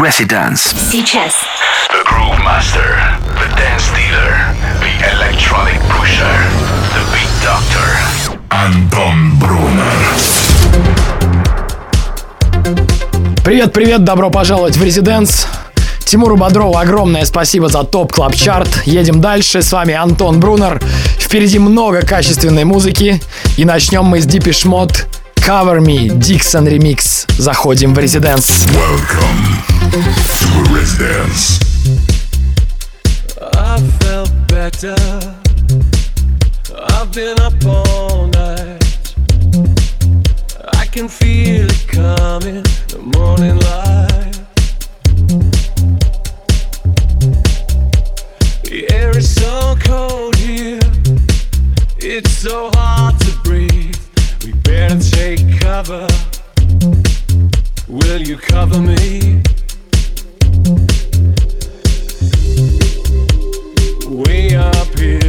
Residence. Сейчас. The Groove Master, the Dance Dealer, the Electronic Pusher, the Beat Doctor. Антон Брунер. Привет-привет, добро пожаловать в Резиденс. Тимуру Бодрову огромное спасибо за топ клаб чарт Едем дальше, с вами Антон Брунер. Впереди много качественной музыки. И начнем мы с Deepish Mode Cover Me Dixon Remix. Заходим в Residence. The air is so cold here, it's so hard to breathe. We better take cover. Will you cover me? Up here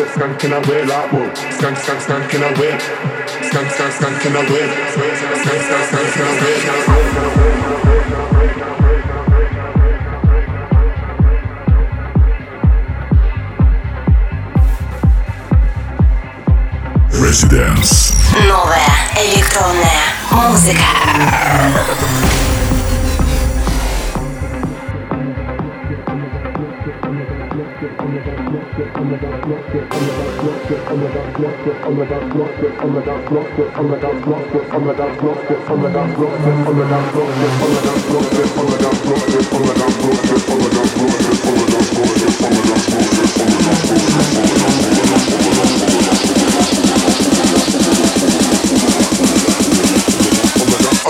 Said skank in a way like whoa. Skank, skank, skank in a way. Skank, skank, skank in a way. On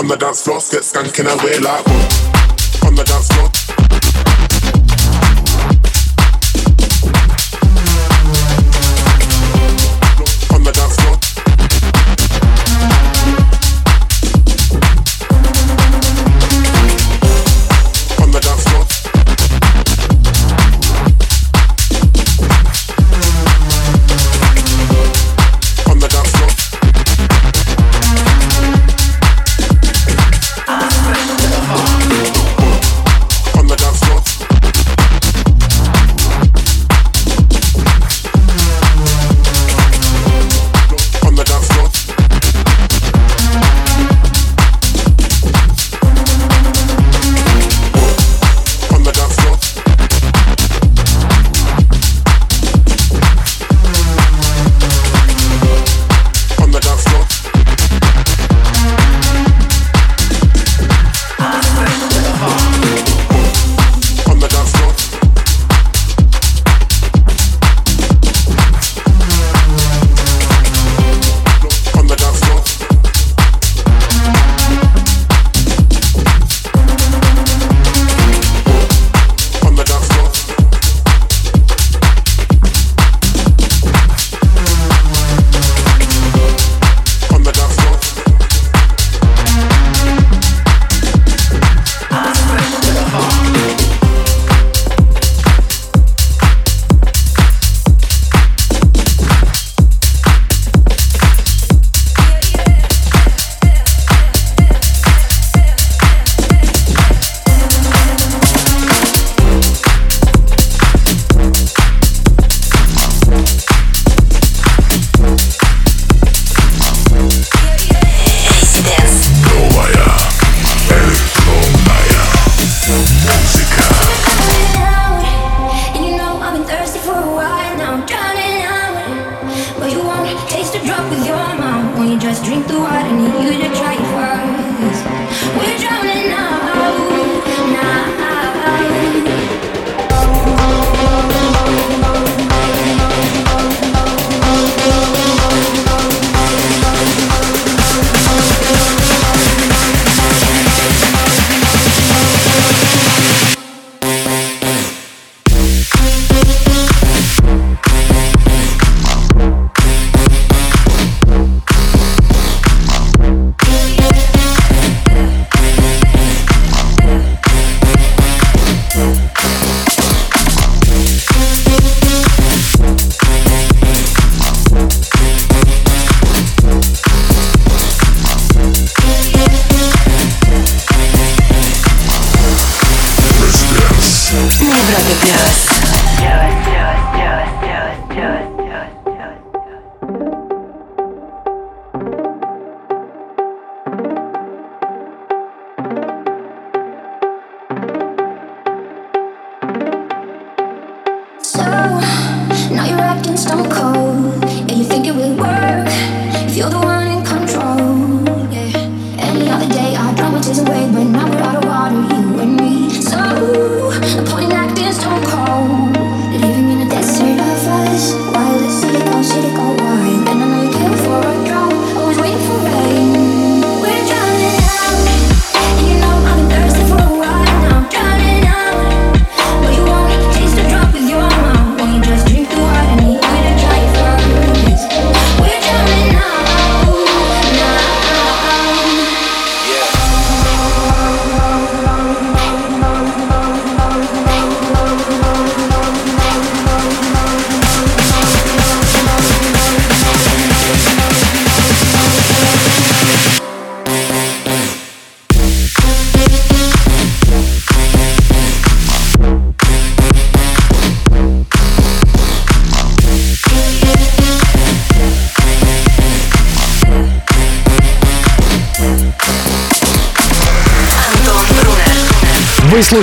the dance floor, get skanking away like. On the dance floor. Европе плюс.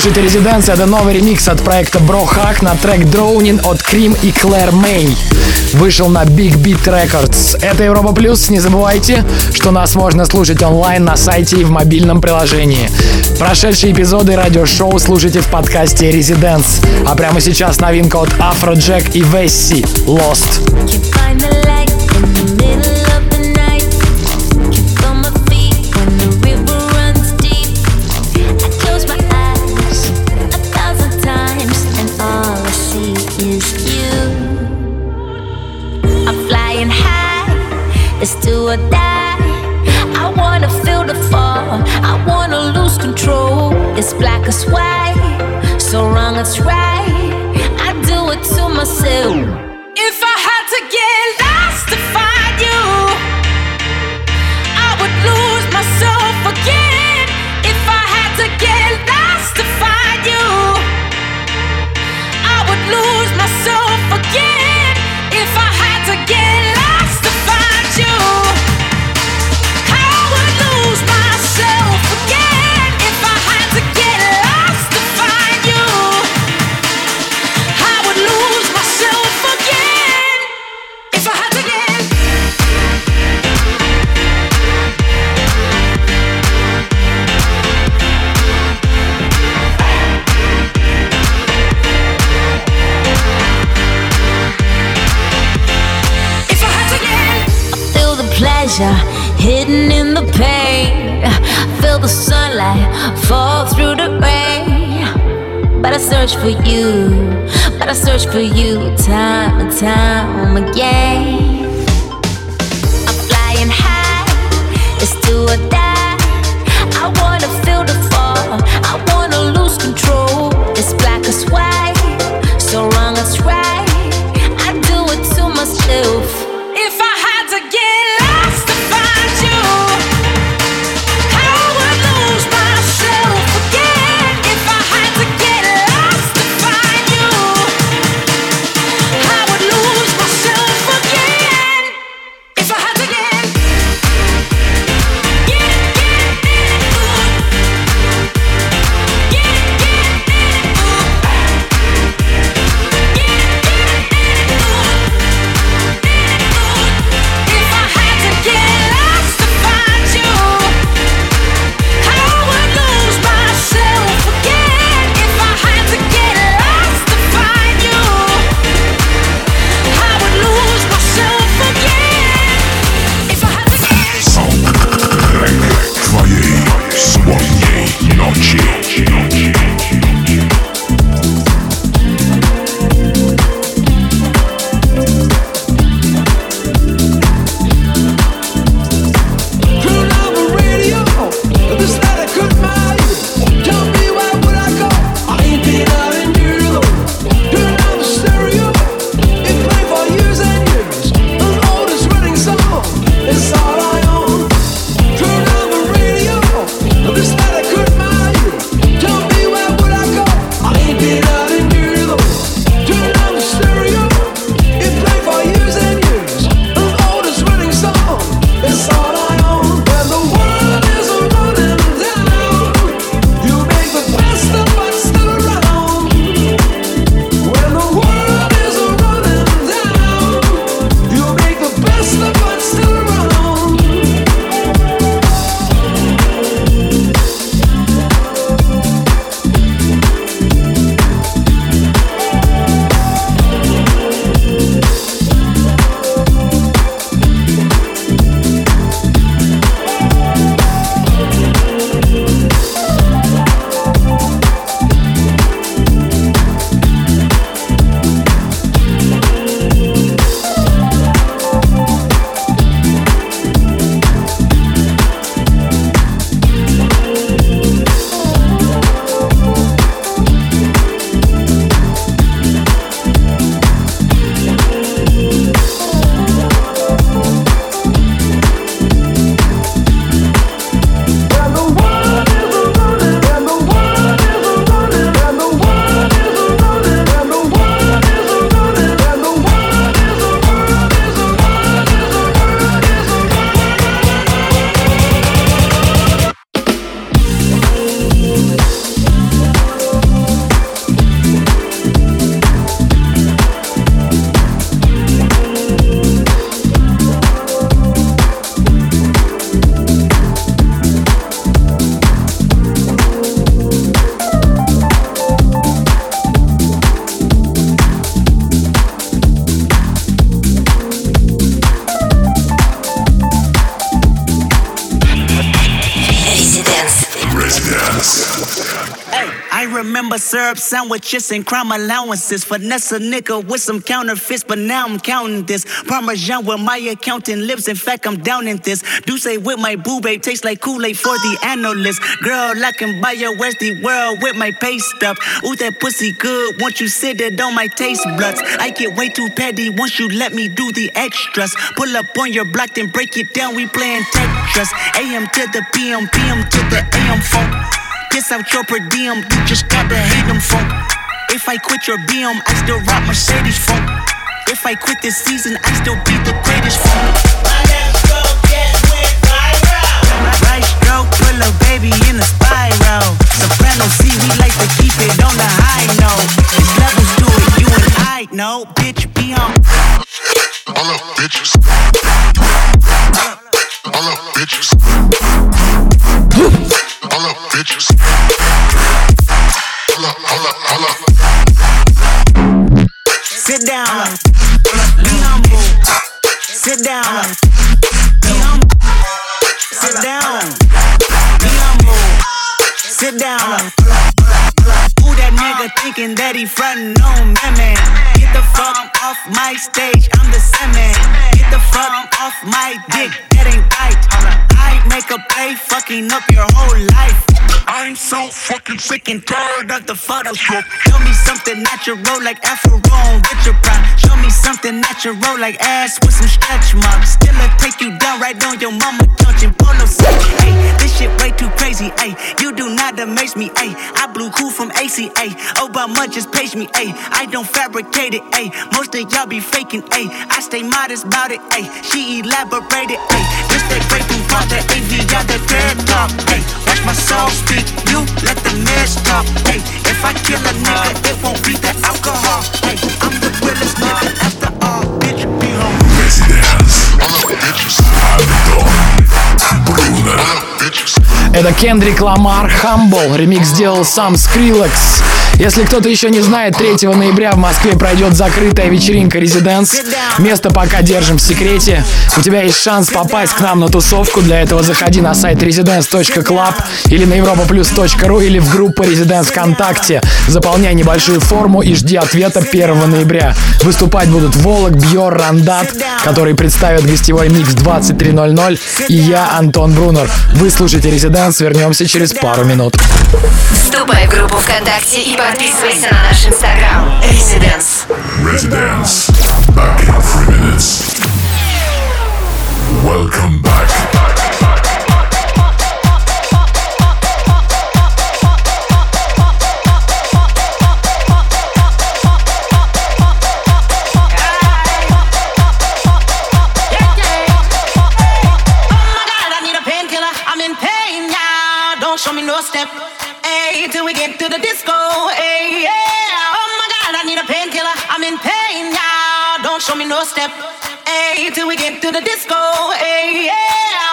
Слушаете Резиденция, это новый ремикс от проекта Bro Hack на трек Drowning от Крим и Клэр Мэй. Вышел на Big Beat Records. Это Европа Плюс. Не забывайте, что нас можно слушать онлайн на сайте и в мобильном приложении. Прошедшие эпизоды радиошоу слушайте в подкасте Residents. А прямо сейчас новинка от Afrojack и Весси Lost. It's in the pain. Feel the sunlight fall through the rain. But I search for you, but I search for you time and time again. Syrup sandwiches and crime allowances. Finesse a nigga with some counterfeits, but now I'm counting this. Parmesan where my accountant lives. In fact, I'm down in this. Do say with my boo babe tastes like Kool-Aid for the analyst. Girl, I can buy your Westy world with my pay stuff. Ooh, that pussy good. Once you sit it on my taste buds. I get way too petty once you let me do the extras. Pull up on your block, then break it down. We playing Tetris. AM to the PM, PM to the AM funk. Piss out your per diem, you just gotta hate them funk. If I quit your BM, I still rock Mercedes funk. If I quit this season, I still be the greatest funk. Right stroke, pull a baby in a spiral. Soprano C, we like to keep it on the high note. There's levels to it, you and I know. Bitch, be on. All up, bitches. All up, bitches. All up, up, all up, all up. Sit down. Be humble. Sit down. Be humble. Sit down. Be humble. Sit down. That nigga thinking that he frontin' on me, man? Get the fuck off my stage, I'm the semen. Get the fuck off my dick, that ain't right. I make a play, fucking up your whole life. I'm so fucking sick and tired of the Photoshop. Show me something natural like Afro with your pride. Show me something natural like ass with some stretch marks. Still I take you down right on your mama couch and polo set. Hey, this shit way too crazy. Hey, you do not amaze me. Hey, I blew cool from ACA. Oh, Obama just page me, ayy. I don't fabricate it, ayy. Most of y'all be faking, ayy. I stay modest about it, ayy. She elaborated, ayy. This that great thing about that AV, got that dead talk, ayy. Watch my soul speak, you let the mess talk, ayy. If I kill a nigga, it won't be the alcohol, ayy. I'm the realest nigga after all, bitch, be home. Residence, bitches, I'm the dog. Bruno, bitches. Это Кендрик Ламар Humble. Ремикс сделал сам Skrillex. Если кто-то еще не знает, 3 ноября в Москве пройдет закрытая вечеринка Residence. Место пока держим в секрете. У тебя есть шанс попасть к нам на тусовку. Для этого заходи на сайт residence.club или на europaplus.ru или в группу Residence ВКонтакте. Заполняй небольшую форму и жди ответа 1 ноября. Выступать будут Волок, Бьор, Рандат, которые представят гостевой микс 23.00 и я, Антон Брунер. Вы слушаете Residence, вернемся через пару минут. Вступай в группу ВКонтакте и подписывайся на наш инстаграм. Residence. Residence. Back in three minutes. Welcome back. Don't show me no step. Hey, till we get to the disco. Hey, yeah. Oh my God, I need a painkiller. I'm in pain now. Don't show me no step. Hey, till we get to the disco. Hey, yeah.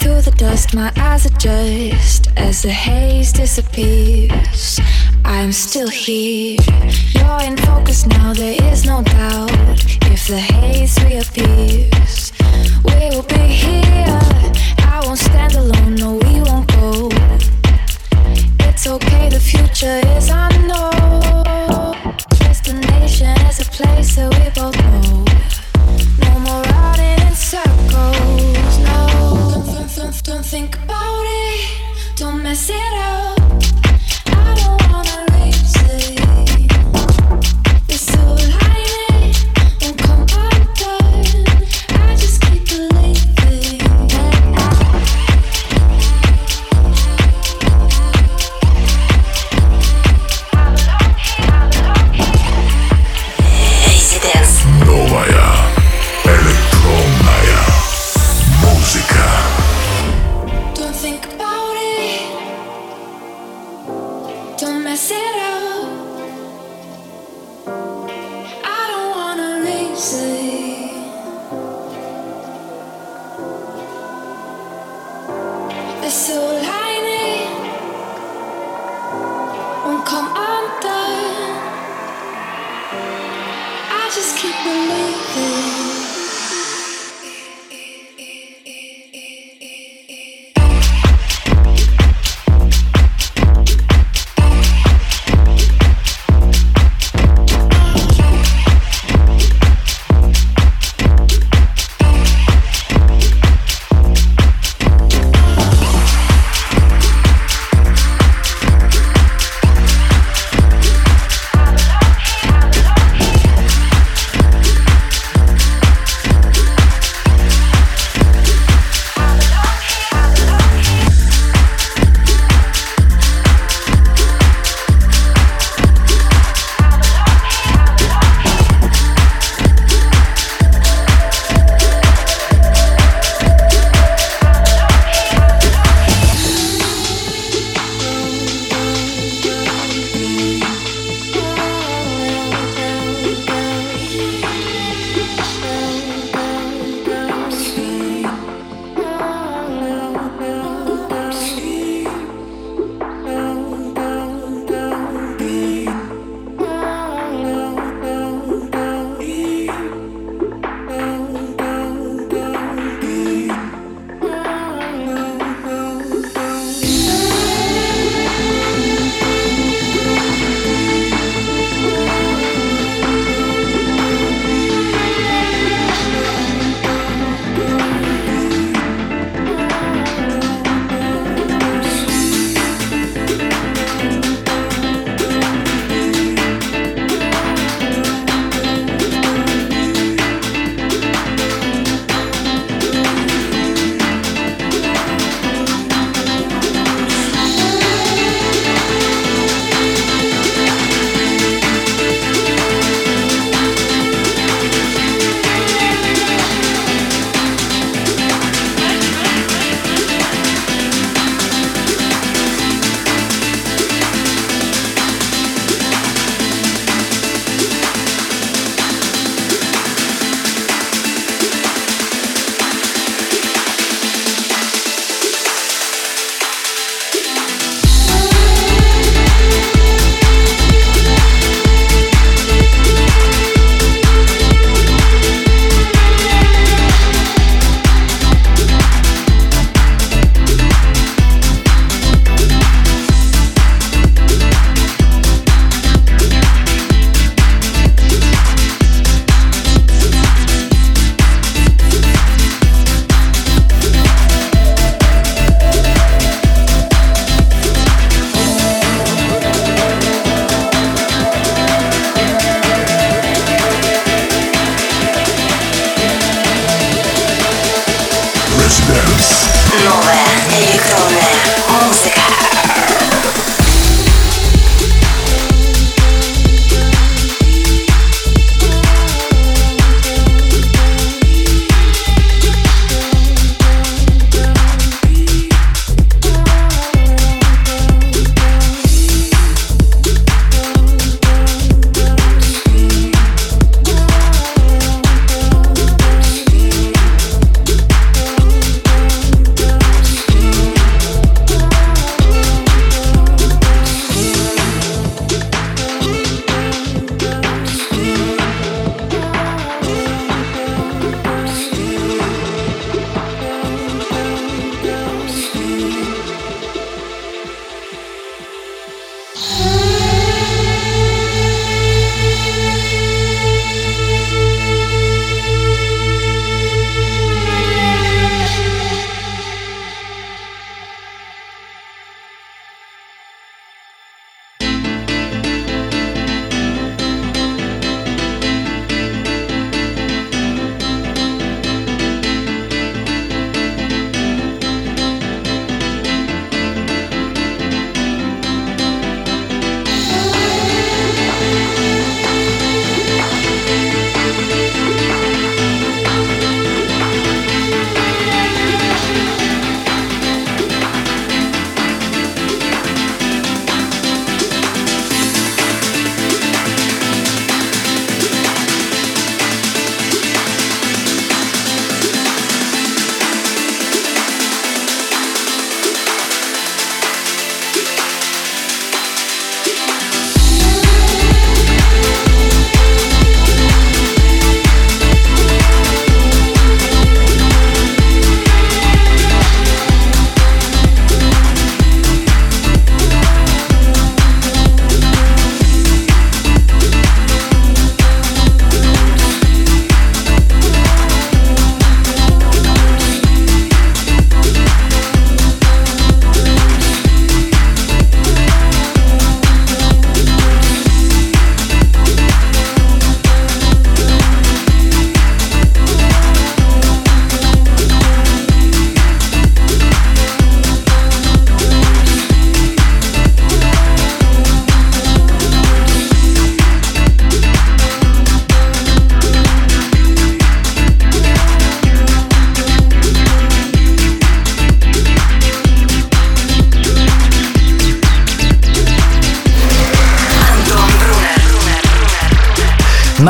through the dust, my eyes adjust as the haze disappears. I'm still here. You're in focus now, there is no doubt. If the haze reappears, we will be here. I won't stand alone, no, we won't go. It's okay, the future is unknown. Destination is a place that we both know. think about it, don't mess it up.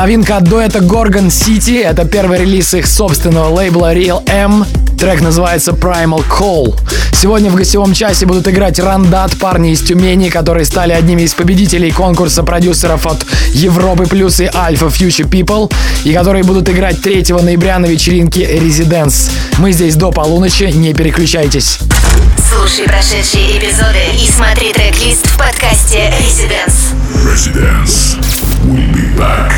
Новинка от дуэта Gorgon City. Это первый релиз их собственного лейбла Real M. Трек называется Primal Call. Сегодня в гостевом часе будут играть Рандат, парни из Тюмени, которые стали одними из победителей конкурса продюсеров от Европы Плюс и Альфа Future People, и которые будут играть 3 ноября на вечеринке Residents. Мы здесь до полуночи, не переключайтесь. Слушай прошедшие эпизоды и смотри трек-лист в подкасте Residence. Residence. We'll be back.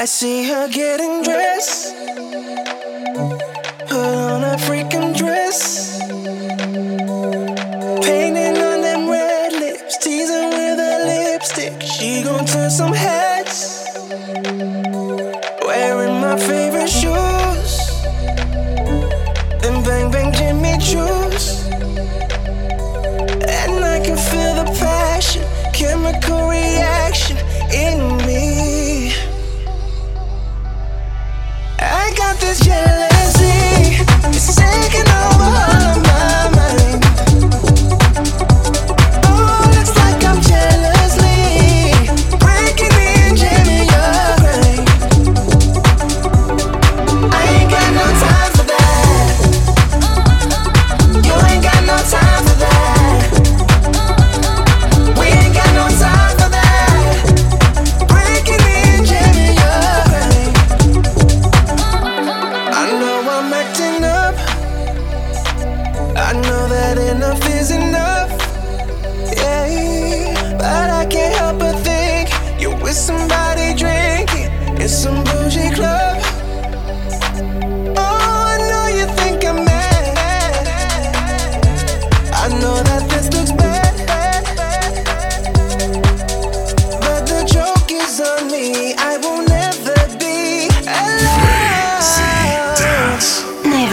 I see her getting dressed.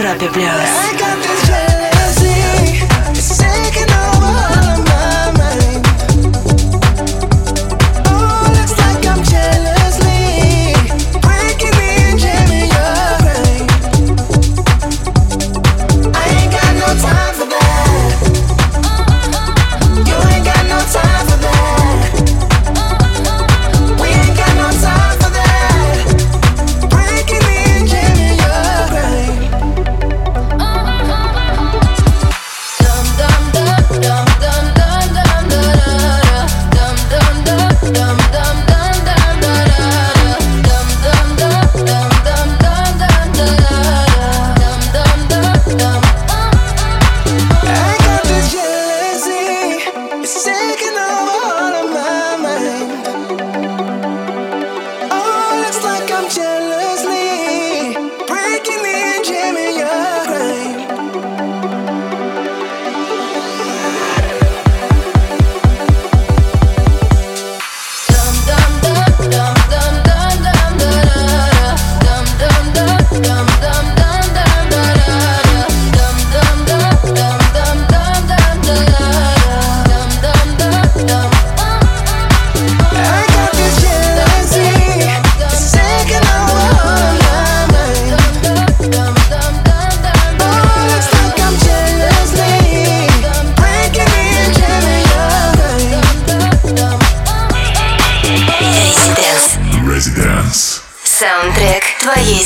Europe Plus.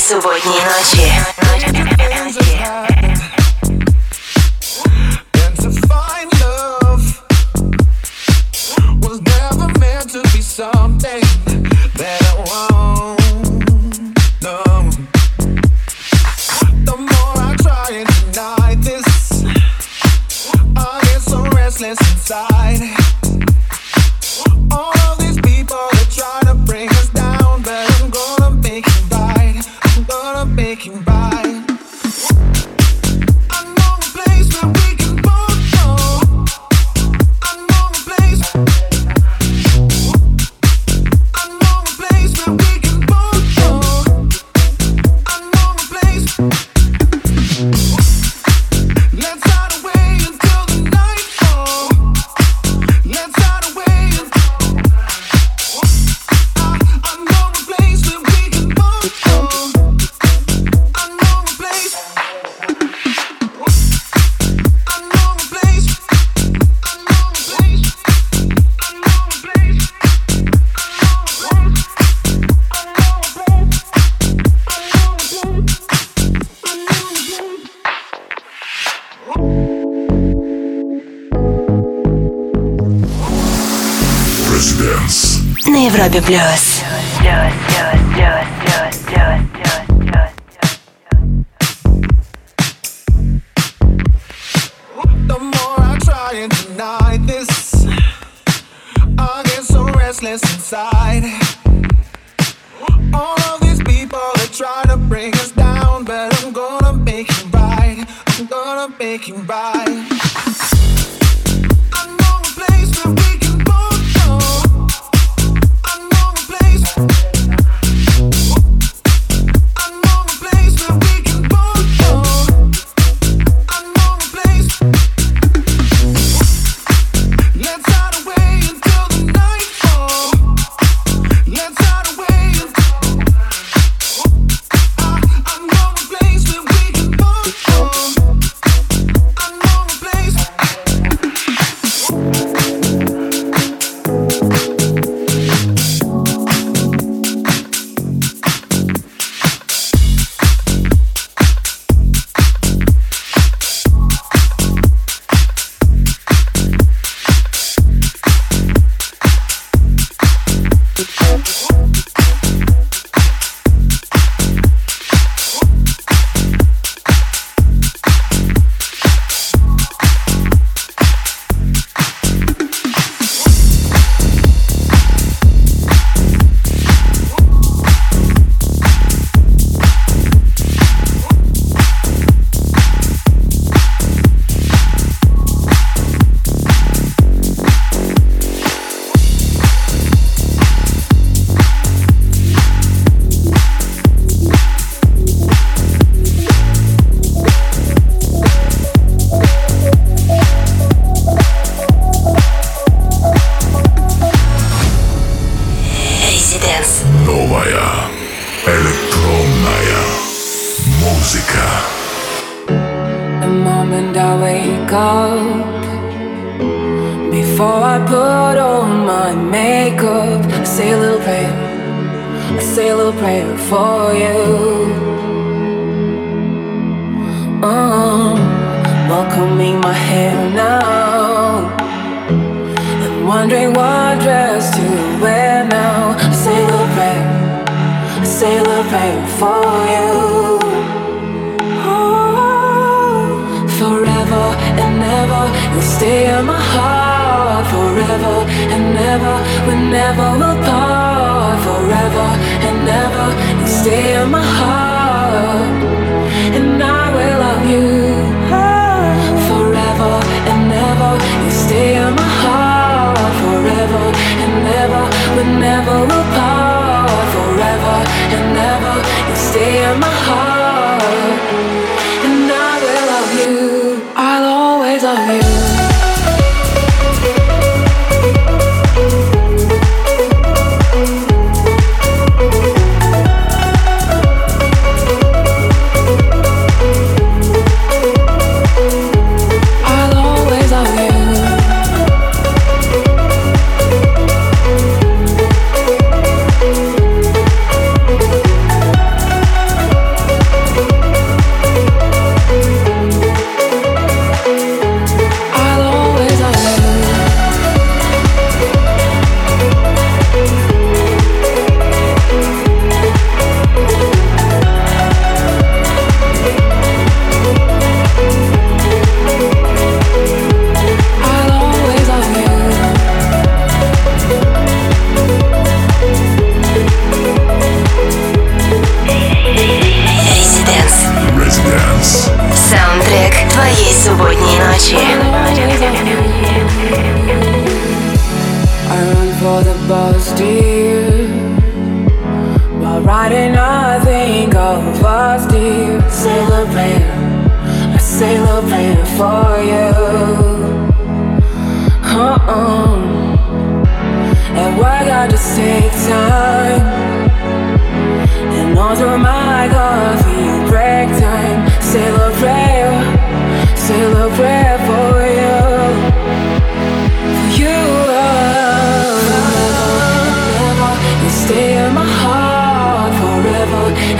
субботней ночи. Европе плюс. restless inside. All of these people to bring us down, but I'm gonna make you right. I'm gonna make right.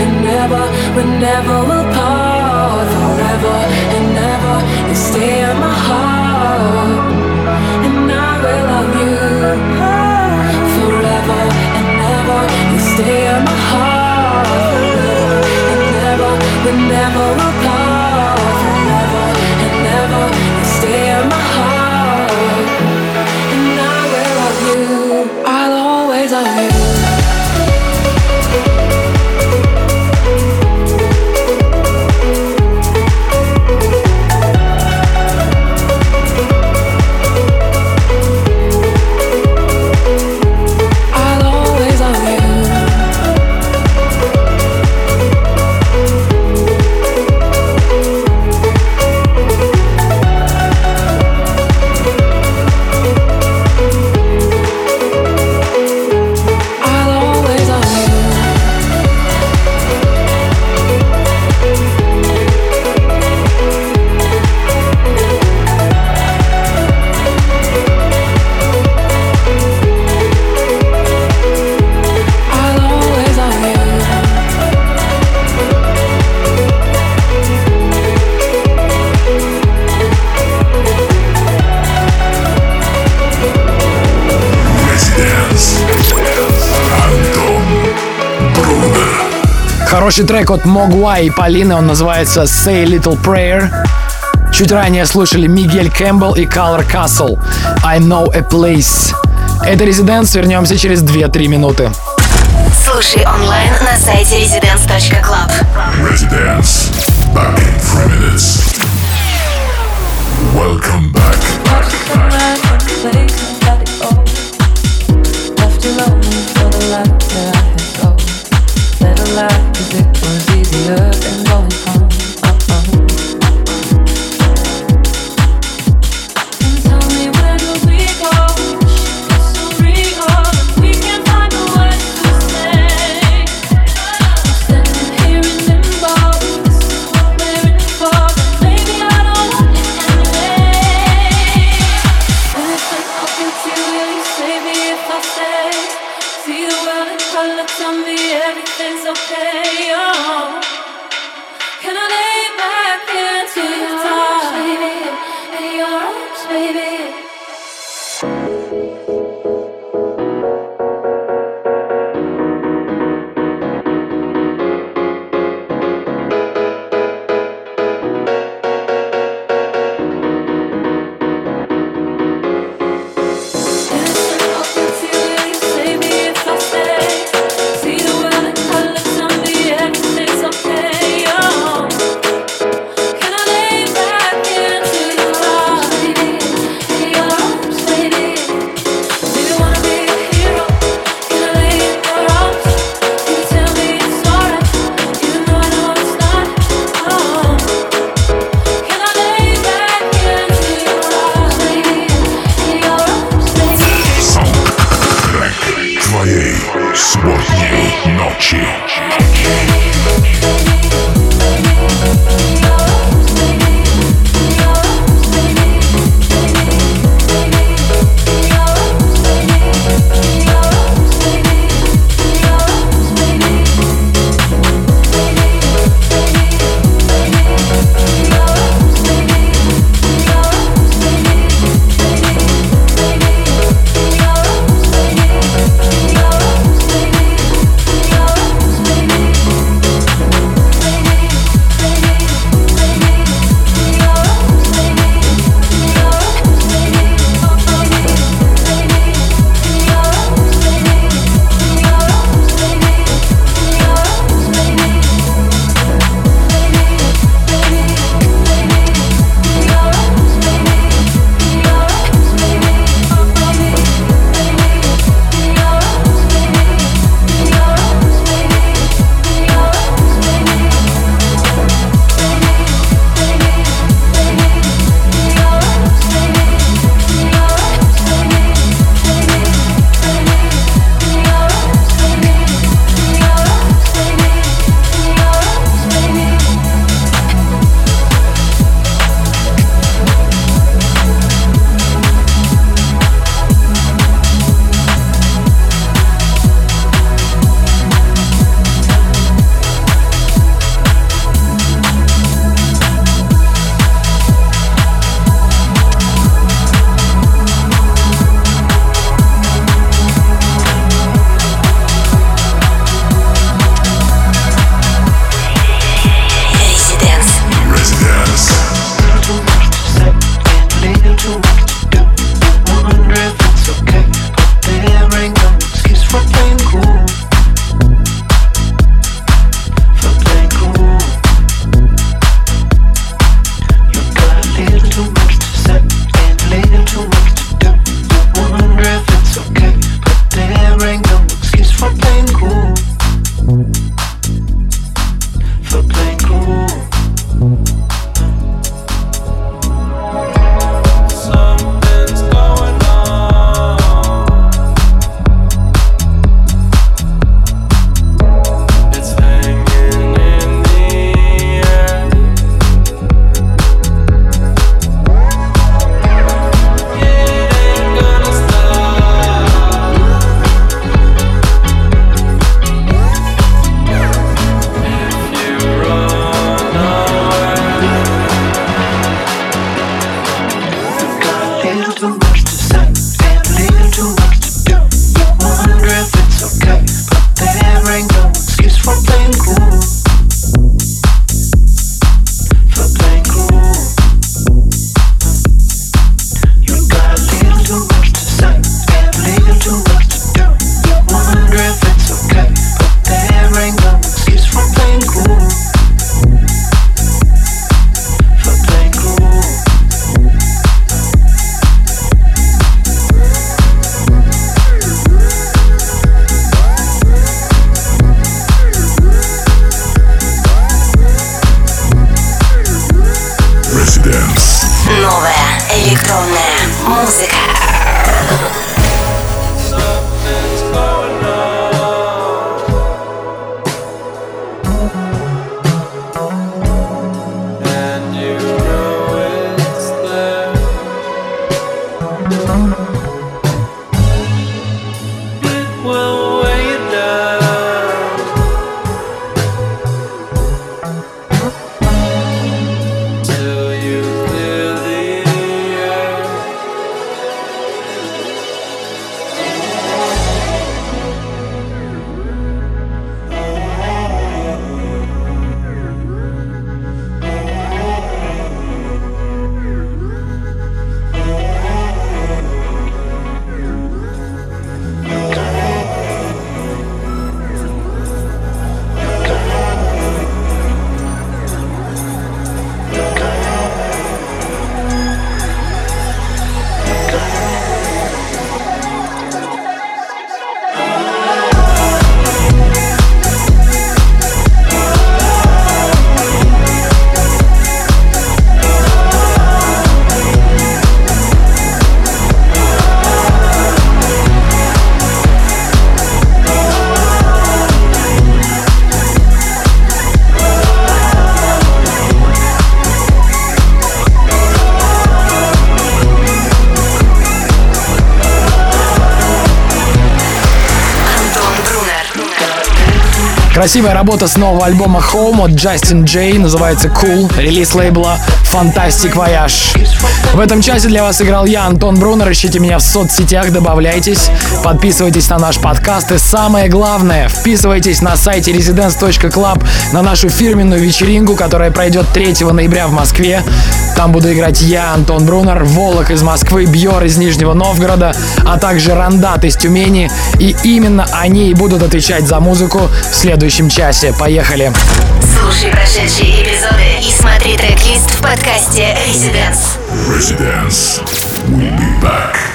and never, we never will part forever and ever. You stay in my heart. Хороший трек от Могуа и Полины, он называется Say Little Prayer. Чуть ранее слушали Мигель Кэмпбелл и Color Castle I Know a Place. Это Резиденс, вернемся через 2-3 минуты. Слушай онлайн на сайте residence.club. Residence. Back in three minutes. Welcome back. Left Красивая работа с нового альбома Home от Justin J. Называется Cool. Релиз лейбла Fantastic Voyage. В этом часе для вас играл я, Антон Брунер. Ищите меня в соцсетях, добавляйтесь, подписывайтесь на наш подкаст. И самое главное, вписывайтесь на сайте residence.club на нашу фирменную вечеринку, которая пройдет 3 ноября в Москве. Там буду играть я, Антон Брунер, Волок из Москвы, Бьор из Нижнего Новгорода, а также Рандат из Тюмени. И именно они и будут отвечать за музыку в следующем часе. Поехали! Слушай прошедшие эпизоды и смотри трек-лист в подкасте Residence. Residence. We'll be back.